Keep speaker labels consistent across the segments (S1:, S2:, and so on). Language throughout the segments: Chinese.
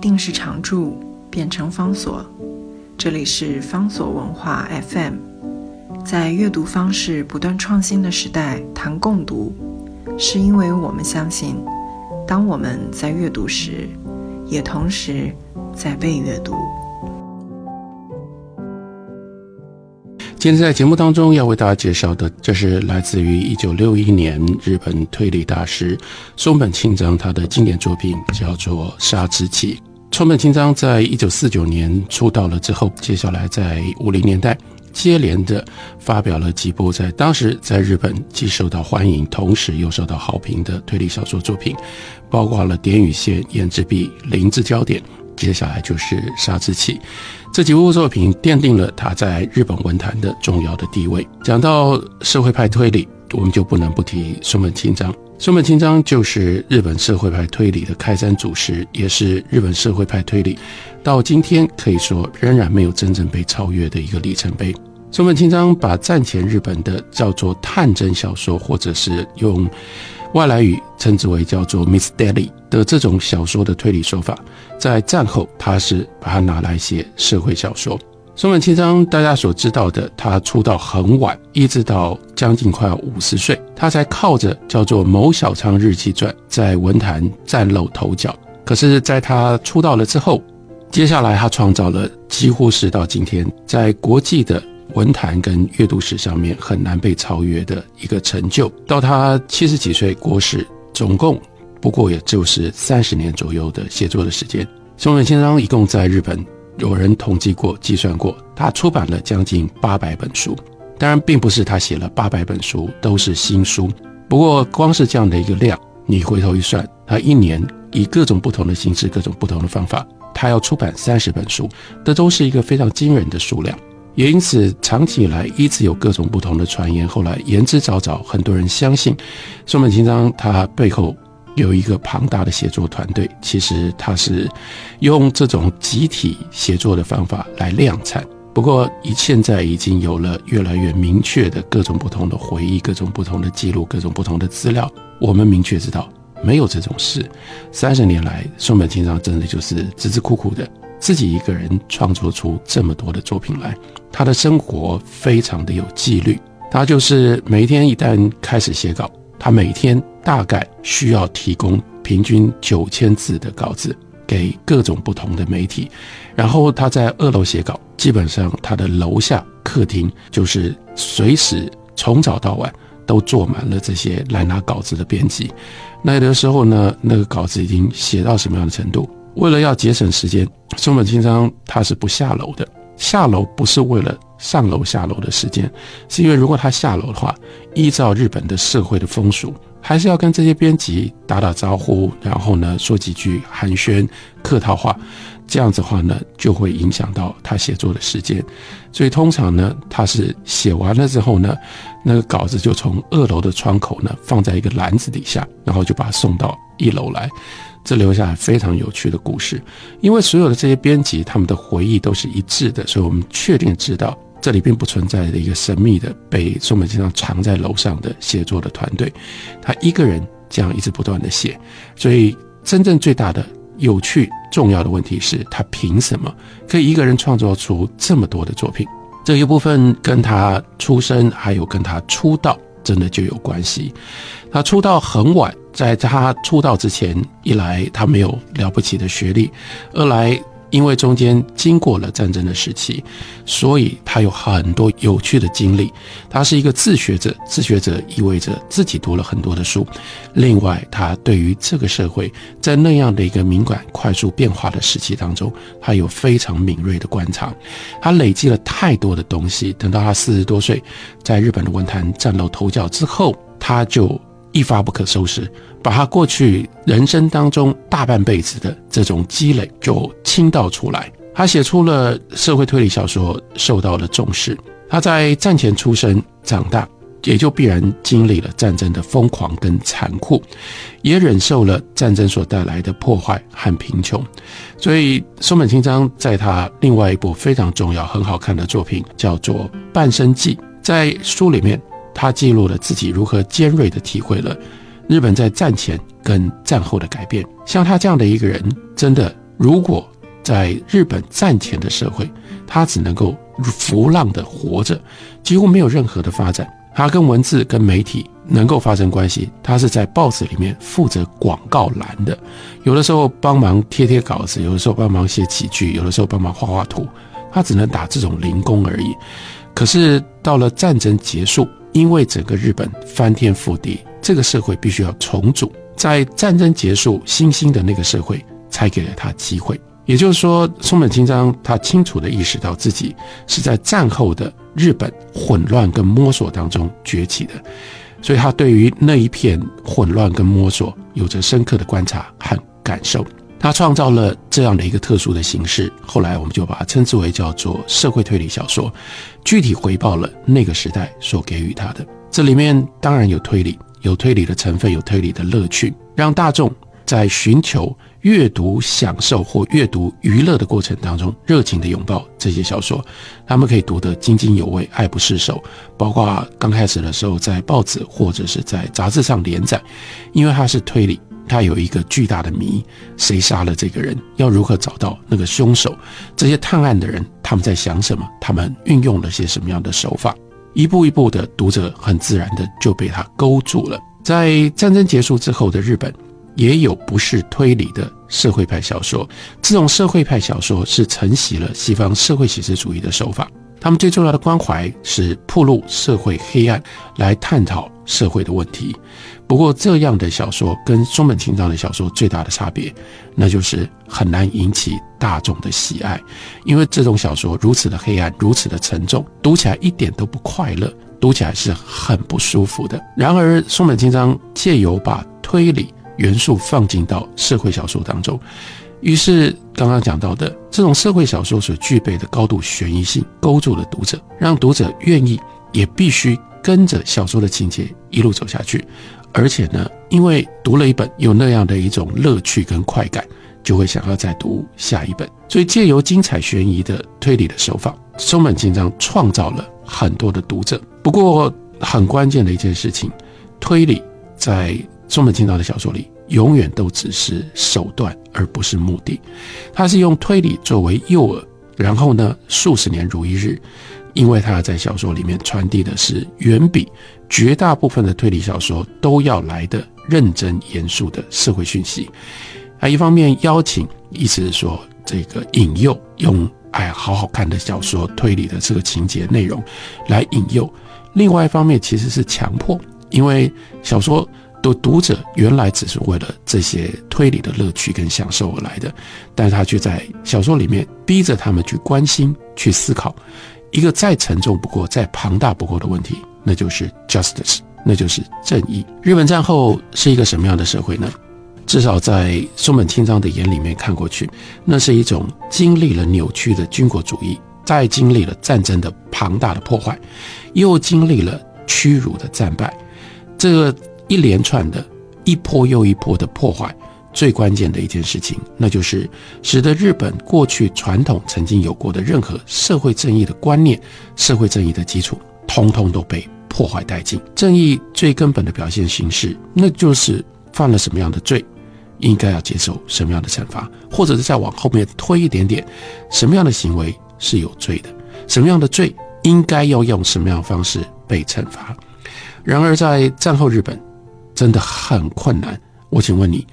S1: 定时常驻变成方所。这里是方所文化 FM，在阅读方式不断创新的时代谈共读，是因为我们相信，当我们在阅读时，也同时在被阅读。
S2: 今天在节目当中要为大家介绍的，这是来自于一九六一年日本推理大师松本清张他的经典作品，叫做《杀之气》。松本清张在一九四九年出道了之后，接下来在五零年代接连的发表了几部在当时在日本既受到欢迎，同时又受到好评的推理小说作品，包括了《点与线》《胭脂笔》《灵之焦点》。接下来就是《杀之气》这几部作品，奠定了他在日本文坛的重要的地位。讲到社会派推理，我们就不能不提松本清张。松本清张就是日本社会派推理的开山祖师，也是日本社会派推理到今天可以说仍然没有真正被超越的一个里程碑。松本清张把战前日本的叫做探侦小说，或者是用。外来语称之为叫做 Miss Daly 的这种小说的推理手法，在战后他是把它拿来写社会小说。松本清张大家所知道的，他出道很晚，一直到将近快要五十岁，他才靠着叫做《某小仓日记传》在文坛崭露头角。可是，在他出道了之后，接下来他创造了几乎是到今天在国际的。文坛跟阅读史上面很难被超越的一个成就。到他七十几岁过世，总共不过也就是三十年左右的写作的时间。松本清张一共在日本有人统计过、计算过，他出版了将近八百本书。当然，并不是他写了八百本书都是新书。不过，光是这样的一个量，你回头一算，他一年以各种不同的形式、各种不同的方法，他要出版三十本书，这都是一个非常惊人的数量。也因此，长期以来一直有各种不同的传言。后来言之凿凿，很多人相信松本清张他背后有一个庞大的写作团队。其实他是用这种集体写作的方法来量产。不过，以现在已经有了越来越明确的各种不同的回忆、各种不同的记录、各种不同的资料，我们明确知道没有这种事。三十年来，松本清张真的就是孜孜苦苦的。自己一个人创作出这么多的作品来，他的生活非常的有纪律。他就是每天一旦开始写稿，他每天大概需要提供平均九千字的稿子给各种不同的媒体。然后他在二楼写稿，基本上他的楼下客厅就是随时从早到晚都坐满了这些来拿稿子的编辑。那有的时候呢，那个稿子已经写到什么样的程度？为了要节省时间，松本清张他是不下楼的。下楼不是为了上楼下楼的时间，是因为如果他下楼的话，依照日本的社会的风俗，还是要跟这些编辑打打招呼，然后呢说几句寒暄客套话。这样子的话呢，就会影响到他写作的时间。所以通常呢，他是写完了之后呢，那个稿子就从二楼的窗口呢放在一个篮子底下，然后就把它送到一楼来。这留下非常有趣的故事，因为所有的这些编辑他们的回忆都是一致的，所以我们确定知道这里并不存在的一个神秘的被松本清张藏在楼上的写作的团队，他一个人这样一直不断的写，所以真正最大的有趣重要的问题是他凭什么可以一个人创作出这么多的作品？这一部分跟他出生还有跟他出道真的就有关系，他出道很晚。在他出道之前，一来他没有了不起的学历，二来因为中间经过了战争的时期，所以他有很多有趣的经历。他是一个自学者，自学者意味着自己读了很多的书。另外，他对于这个社会在那样的一个敏感、快速变化的时期当中，他有非常敏锐的观察。他累积了太多的东西，等到他四十多岁，在日本的文坛崭露头角之后，他就。一发不可收拾，把他过去人生当中大半辈子的这种积累就倾倒出来。他写出了社会推理小说，受到了重视。他在战前出生长大，也就必然经历了战争的疯狂跟残酷，也忍受了战争所带来的破坏和贫穷。所以松本清张在他另外一部非常重要、很好看的作品叫做《半生记》，在书里面。他记录了自己如何尖锐地体会了日本在战前跟战后的改变。像他这样的一个人，真的如果在日本战前的社会，他只能够浮浪的活着，几乎没有任何的发展。他跟文字、跟媒体能够发生关系，他是在报纸里面负责广告栏的，有的时候帮忙贴贴稿子，有的时候帮忙写几句，有的时候帮忙画画图，他只能打这种零工而已。可是到了战争结束，因为整个日本翻天覆地，这个社会必须要重组。在战争结束，新兴的那个社会才给了他机会。也就是说，松本清张他清楚地意识到自己是在战后的日本混乱跟摸索当中崛起的，所以他对于那一片混乱跟摸索有着深刻的观察和感受。他创造了这样的一个特殊的形式，后来我们就把它称之为叫做社会推理小说，具体回报了那个时代所给予他的。这里面当然有推理，有推理的成分，有推理的乐趣，让大众在寻求。阅读享受或阅读娱乐的过程当中，热情的拥抱这些小说，他们可以读得津津有味、爱不释手。包括刚开始的时候，在报纸或者是在杂志上连载，因为它是推理，他有一个巨大的谜：谁杀了这个人？要如何找到那个凶手？这些探案的人他们在想什么？他们运用了些什么样的手法？一步一步的，读者很自然的就被他勾住了。在战争结束之后的日本。也有不是推理的社会派小说，这种社会派小说是承袭了西方社会写实主义的手法。他们最重要的关怀是铺露社会黑暗，来探讨社会的问题。不过，这样的小说跟松本清张的小说最大的差别，那就是很难引起大众的喜爱，因为这种小说如此的黑暗，如此的沉重，读起来一点都不快乐，读起来是很不舒服的。然而，松本清张借由把推理元素放进到社会小说当中，于是刚刚讲到的这种社会小说所具备的高度悬疑性，勾住了读者，让读者愿意也必须跟着小说的情节一路走下去。而且呢，因为读了一本有那样的一种乐趣跟快感，就会想要再读下一本。所以借由精彩悬疑的推理的手法，松本清张创造了很多的读者。不过很关键的一件事情，推理在。松本清张的小说里，永远都只是手段，而不是目的。他是用推理作为诱饵，然后呢，数十年如一日，因为他要在小说里面传递的是远比绝大部分的推理小说都要来的认真严肃的社会讯息。啊，一方面邀请，意思是说这个引诱，用哎好好看的小说推理的这个情节内容来引诱；另外一方面其实是强迫，因为小说。读读者原来只是为了这些推理的乐趣跟享受而来的，但是他却在小说里面逼着他们去关心、去思考一个再沉重不过、再庞大不过的问题，那就是 justice，那就是正义。日本战后是一个什么样的社会呢？至少在松本清张的眼里面看过去，那是一种经历了扭曲的军国主义，再经历了战争的庞大的破坏，又经历了屈辱的战败，这个。一连串的一波又一波的破坏，最关键的一件事情，那就是使得日本过去传统曾经有过的任何社会正义的观念、社会正义的基础，通通都被破坏殆尽。正义最根本的表现形式，那就是犯了什么样的罪，应该要接受什么样的惩罚，或者是再往后面推一点点，什么样的行为是有罪的，什么样的罪应该要用什么样的方式被惩罚。然而在战后日本。真的很困难。我请问你，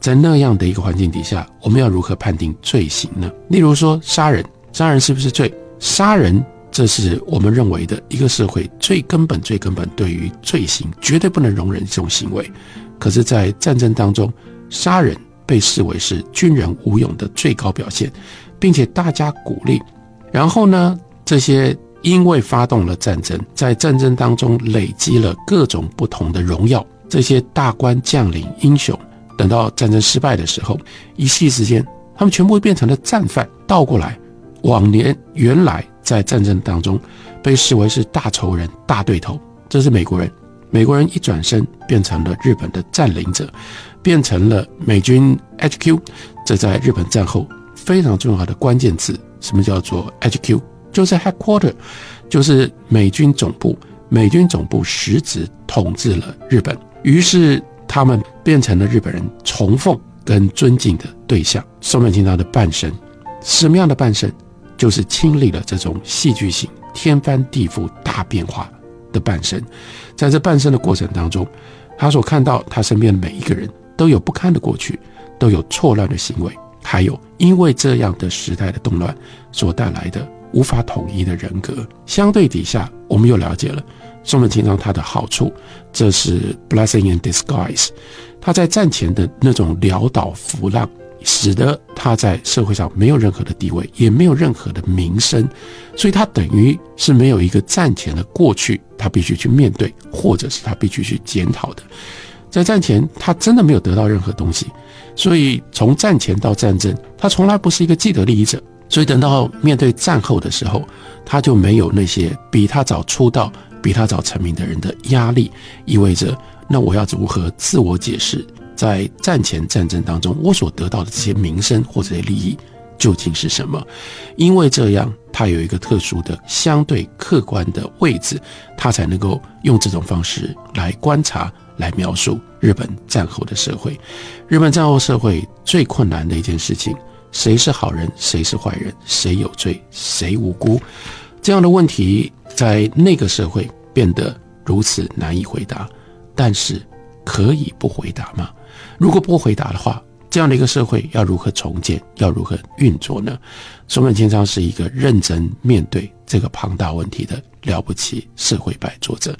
S2: 在那样的一个环境底下，我们要如何判定罪行呢？例如说，杀人，杀人是不是罪？杀人，这是我们认为的一个社会最根本、最根本对于罪行绝对不能容忍这种行为。可是，在战争当中，杀人被视为是军人无勇的最高表现，并且大家鼓励。然后呢，这些因为发动了战争，在战争当中累积了各种不同的荣耀。这些大官将领、英雄，等到战争失败的时候，一夕之间，他们全部变成了战犯。倒过来，往年原来在战争当中被视为是大仇人、大对头，这是美国人。美国人一转身变成了日本的占领者，变成了美军 HQ。这在日本战后非常重要的关键字。什么叫做 HQ？就是 headquarter，就是美军总部。美军总部实质统治了日本。于是他们变成了日本人崇奉、跟尊敬的对象。松本清张的半生，什么样的半生？就是经历了这种戏剧性、天翻地覆大变化的半生。在这半生的过程当中，他所看到他身边的每一个人都有不堪的过去，都有错乱的行为，还有因为这样的时代的动乱所带来的无法统一的人格。相对底下，我们又了解了松本清张他的好处，这是 blessing in disguise。他在战前的那种潦倒浮浪，使得他在社会上没有任何的地位，也没有任何的名声，所以他等于是没有一个战前的过去，他必须去面对，或者是他必须去检讨的。在战前，他真的没有得到任何东西，所以从战前到战争，他从来不是一个既得利益者。所以等到面对战后的时候，他就没有那些比他早出道、比他早成名的人的压力，意味着。那我要如何自我解释，在战前战争当中，我所得到的这些名声或者利益究竟是什么？因为这样，他有一个特殊的、相对客观的位置，他才能够用这种方式来观察、来描述日本战后的社会。日本战后社会最困难的一件事情：谁是好人，谁是坏人，谁有罪，谁无辜？这样的问题在那个社会变得如此难以回答。但是，可以不回答吗？如果不回答的话，这样的一个社会要如何重建？要如何运作呢？松本清张是一个认真面对这个庞大问题的了不起社会派作者。